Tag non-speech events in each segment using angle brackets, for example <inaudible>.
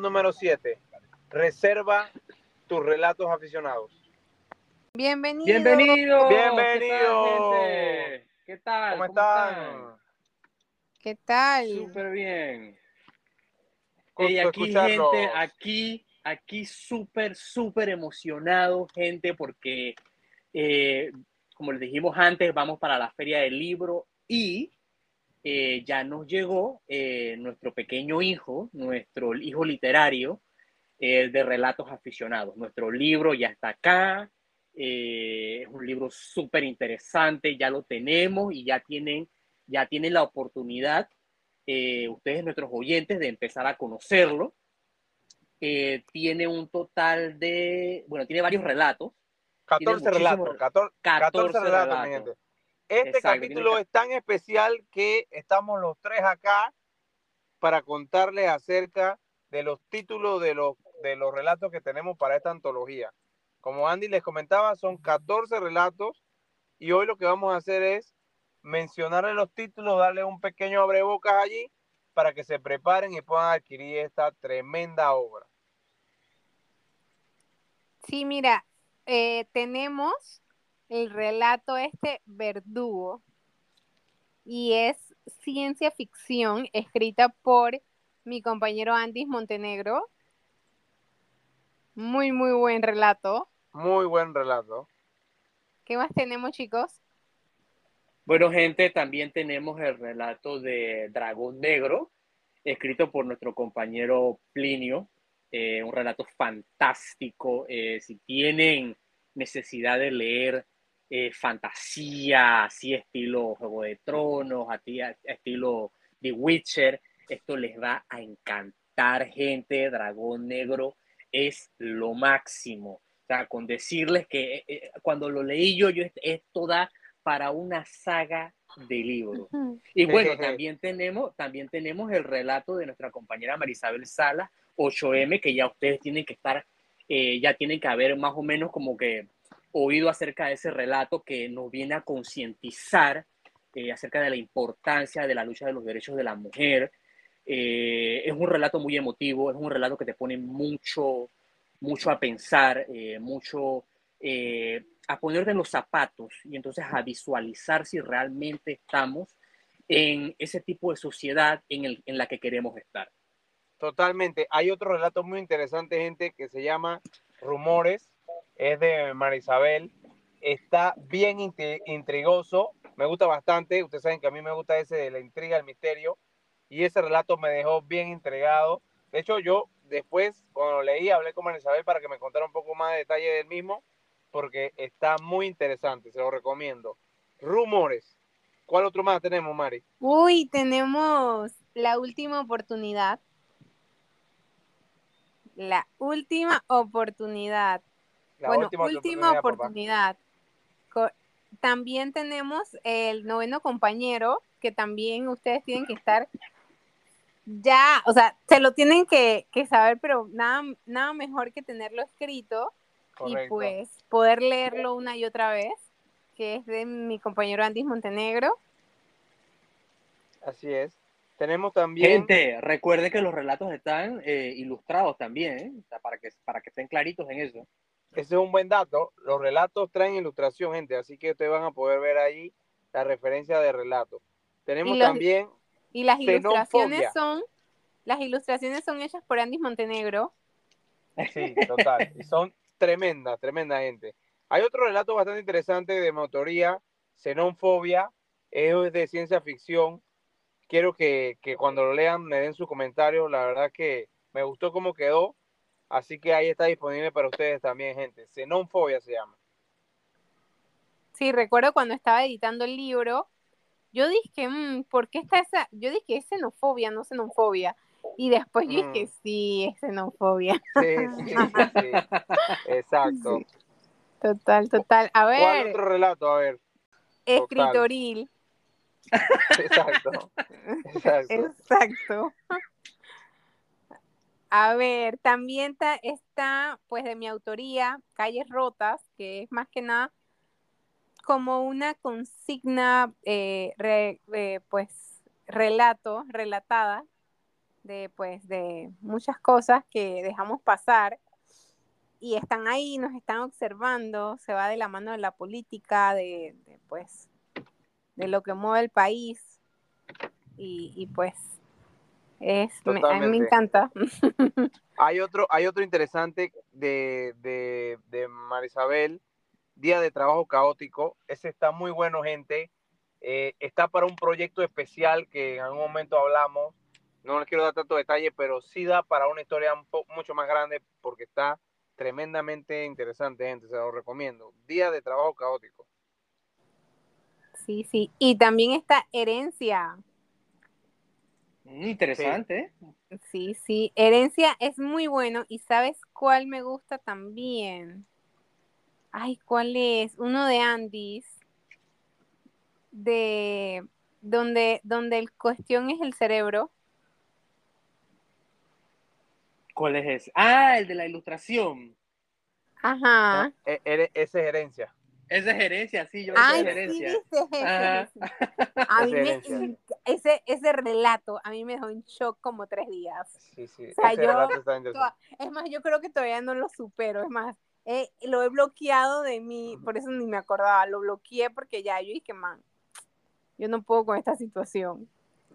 número 7. Reserva tus relatos aficionados. Bienvenido. Bienvenido. Bienvenido. ¿Qué tal, ¿Cómo están? ¿Qué tal? Súper bien. Y aquí, gente, aquí, aquí súper, súper emocionado, gente, porque, eh, como les dijimos antes, vamos para la Feria del Libro y eh, ya nos llegó eh, nuestro pequeño hijo, nuestro hijo literario eh, de relatos aficionados. Nuestro libro ya está acá. es un libro súper interesante, ya lo tenemos y ya tienen, ya tienen la oportunidad ustedes, nuestros oyentes, de empezar a conocerlo. Tiene un total de, bueno, tiene varios relatos. 14 muchísimos relatos. 14, 14 14 relatos, relatos. Este Exacto, capítulo es tan especial que estamos los tres acá para contarles acerca de los títulos de los, de los relatos que tenemos para esta antología. Como Andy les comentaba, son 14 relatos y hoy lo que vamos a hacer es mencionarles los títulos, darle un pequeño abrebocas allí para que se preparen y puedan adquirir esta tremenda obra. Sí, mira, eh, tenemos el relato este Verdugo y es ciencia ficción escrita por mi compañero Andis Montenegro. Muy, muy buen relato. Muy buen relato. ¿Qué más tenemos, chicos? Bueno, gente, también tenemos el relato de Dragón Negro, escrito por nuestro compañero Plinio. Eh, un relato fantástico. Eh, si tienen necesidad de leer eh, fantasía, así estilo Juego de Tronos, así, estilo The Witcher, esto les va a encantar, gente. Dragón Negro es lo máximo. O sea, con decirles que eh, eh, cuando lo leí yo, yo esto da para una saga de libros. Y bueno, también tenemos, también tenemos el relato de nuestra compañera Marisabel Sala, 8M, que ya ustedes tienen que estar, eh, ya tienen que haber más o menos como que oído acerca de ese relato que nos viene a concientizar eh, acerca de la importancia de la lucha de los derechos de la mujer. Eh, es un relato muy emotivo, es un relato que te pone mucho, mucho a pensar, eh, mucho eh, a ponerte en los zapatos y entonces a visualizar si realmente estamos en ese tipo de sociedad en, el, en la que queremos estar. Totalmente. Hay otro relato muy interesante, gente, que se llama Rumores. Es de Marisabel. Está bien intri- intrigoso. Me gusta bastante. Ustedes saben que a mí me gusta ese de la intriga, el misterio. Y ese relato me dejó bien intrigado. De hecho, yo después, cuando lo leí, hablé con Marisabel para que me contara un poco más de detalle del mismo, porque está muy interesante. Se lo recomiendo. Rumores. ¿Cuál otro más tenemos, Mari? Uy, tenemos la última oportunidad. La última oportunidad. La bueno, última, oportunidad. También tenemos el noveno compañero, que también ustedes tienen que estar ya, o sea, se lo tienen que, que saber, pero nada, nada mejor que tenerlo escrito y pues poder leerlo una y otra vez, que es de mi compañero Andis Montenegro. Así es. Tenemos también. Gente, recuerden que los relatos están eh, ilustrados también, ¿eh? O sea, para, que, para que estén claritos en eso. Ese es un buen dato. Los relatos traen ilustración, gente, así que ustedes van a poder ver ahí la referencia de relato. Tenemos Y los- también, Y las Xenofobia. ilustraciones son, las ilustraciones son hechas por Andis Montenegro. sí, <laughs> total, y son tremendas, tremenda gente. Hay otro relato bastante interesante de mi autoría, Xenofobia, es de ciencia ficción. Quiero que, que cuando lo lean me den sus comentarios. La verdad que me gustó cómo quedó. Así que ahí está disponible para ustedes también, gente. Xenofobia se llama. Sí, recuerdo cuando estaba editando el libro, yo dije, "Mm, ¿por qué está esa? Yo dije, es xenofobia, no xenofobia. Y después yo dije, Mm. sí, es xenofobia. Sí, sí, sí, sí. Exacto. Sí. Total, total. A ¿Cuál ver, otro relato? A ver. escritoril. <laughs> <laughs> Exacto. Exacto. Exacto. A ver, también ta- está, pues, de mi autoría, Calles Rotas, que es más que nada como una consigna, eh, eh, pues, relato, relatada, de pues de muchas cosas que dejamos pasar y están ahí, nos están observando, se va de la mano de la política, de, pues de lo que mueve el país y, pues es, me, a mí me encanta. <laughs> Hay otro, hay otro interesante de, de, de Marisabel, Día de Trabajo Caótico. Ese está muy bueno, gente. Eh, está para un proyecto especial que en algún momento hablamos. No les quiero dar tanto detalle, pero sí da para una historia mucho más grande porque está tremendamente interesante, gente. Se lo recomiendo. Día de Trabajo Caótico. Sí, sí. Y también está Herencia. Interesante. ¿eh? Sí, sí. Herencia es muy bueno. ¿Y sabes cuál me gusta también? Ay, ¿cuál es? Uno de Andis. De donde, donde el cuestión es el cerebro. ¿Cuál es ese? Ah, el de la ilustración. Ajá. E, ese es herencia. Esa es gerencia, sí, yo Ay, gerencia. Sí, a mí me, ese, ese relato a mí me dejó en shock como tres días. Sí, sí, o sea, ese relato está interesante. Es más, yo creo que todavía no lo supero, es más, eh, lo he bloqueado de mí, por eso ni me acordaba, lo bloqueé porque ya yo dije, man, yo no puedo con esta situación.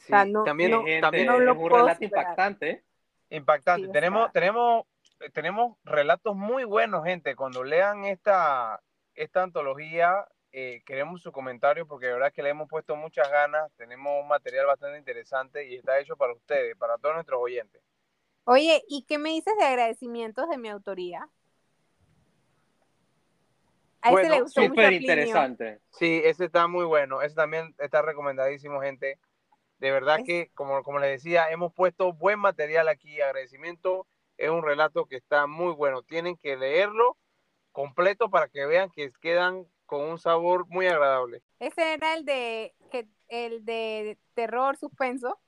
Sí, también, también es un relato impactante. Impactante. tenemos, tenemos, tenemos relatos muy buenos, gente. Cuando lean esta, esta antología, eh, queremos su comentario porque de verdad que le hemos puesto muchas ganas, tenemos un material bastante interesante y está hecho para ustedes, para todos nuestros oyentes. Oye, ¿y qué me dices de agradecimientos de mi autoría? A ese le gustó súper interesante. Sí, ese está muy bueno, ese también está recomendadísimo, gente. De verdad que, como, como les decía, hemos puesto buen material aquí. Agradecimiento es un relato que está muy bueno. Tienen que leerlo completo para que vean que quedan con un sabor muy agradable. Ese era el de que el de terror suspenso.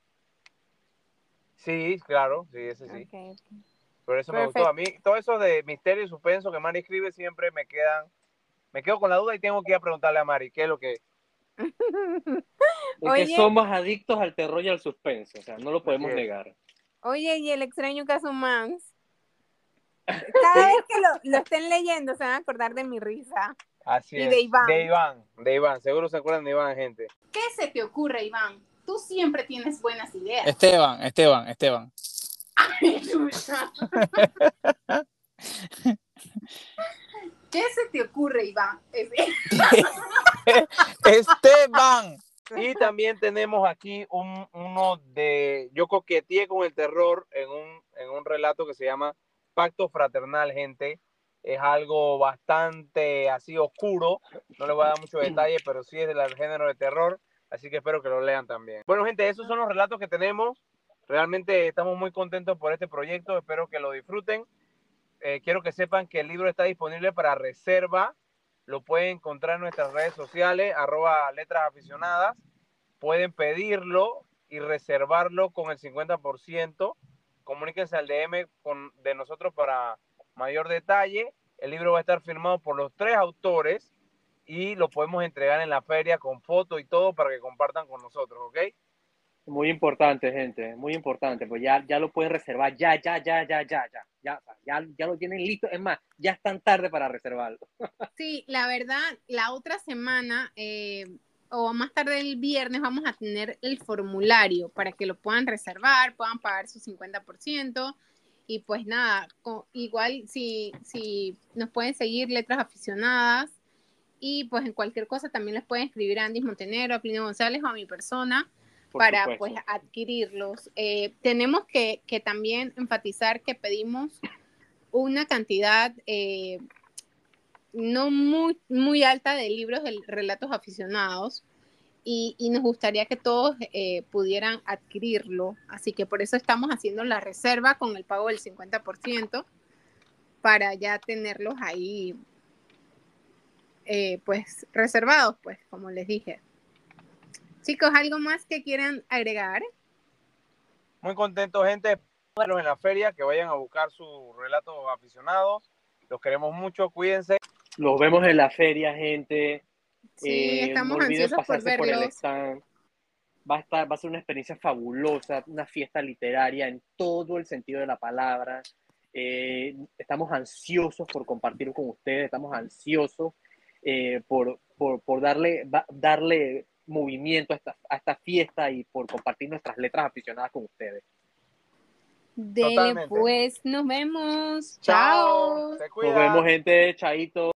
Sí, claro, sí, ese sí. Por eso me gustó. A mí, todo eso de misterio y suspenso que Mari escribe siempre me quedan, me quedo con la duda y tengo que ir a preguntarle a Mari qué es lo que es. que somos adictos al terror y al suspenso, o sea, no lo podemos negar. Oye, y el extraño caso Mans. Cada vez que lo, estén leyendo se van a acordar de mi risa. Así y es. de Iván. De Iván, de Iván. Seguro se acuerdan de Iván, gente. ¿Qué se te ocurre, Iván? Tú siempre tienes buenas ideas. Esteban, Esteban, Esteban. ¿Qué se te ocurre, Iván? <laughs> Esteban. Y también tenemos aquí un, uno de. Yo coqueteé con el terror en un, en un relato que se llama Pacto Fraternal, gente. Es algo bastante así oscuro. No les voy a dar mucho detalle, pero sí es del género de terror. Así que espero que lo lean también. Bueno, gente, esos son los relatos que tenemos. Realmente estamos muy contentos por este proyecto. Espero que lo disfruten. Eh, quiero que sepan que el libro está disponible para reserva. Lo pueden encontrar en nuestras redes sociales, arroba letras aficionadas. Pueden pedirlo y reservarlo con el 50% comuníquense al DM con, de nosotros para mayor detalle. El libro va a estar firmado por los tres autores y lo podemos entregar en la feria con foto y todo para que compartan con nosotros, ¿ok? Muy importante, gente, muy importante. Pues ya, ya lo pueden reservar, ya, ya, ya, ya, ya, ya, ya, ya, ya lo tienen listo. Es más, ya es tan tarde para reservarlo. Sí, la verdad, la otra semana eh, o más tarde el viernes vamos a tener el formulario para que lo puedan reservar, puedan pagar su 50% y pues nada, igual si, si nos pueden seguir letras aficionadas y pues en cualquier cosa también les pueden escribir a Andy Montenegro, a Plinio González o a mi persona para pues adquirirlos. Eh, tenemos que, que, también enfatizar que pedimos una cantidad eh, no muy, muy alta de libros de relatos aficionados y, nos gustaría que todos eh, pudieran adquirirlo. Así que por eso estamos haciendo la reserva con el pago del 50% para ya tenerlos ahí eh, pues reservados, pues como les dije. Chicos, ¿algo más que quieran agregar? Muy contento, gente. En la feria, que vayan a buscar sus relatos aficionados. Los queremos mucho, cuídense. Los vemos en la feria, gente. Sí, eh, estamos ansiosos por verlos. Va a, estar, va a ser una experiencia fabulosa, una fiesta literaria en todo el sentido de la palabra. Eh, estamos ansiosos por compartir con ustedes, estamos ansiosos eh, por, por, por, darle, darle movimiento a esta, a esta fiesta y por compartir nuestras letras aficionadas con ustedes. Dele pues, nos vemos. Chao. Nos vemos, gente. Chaito.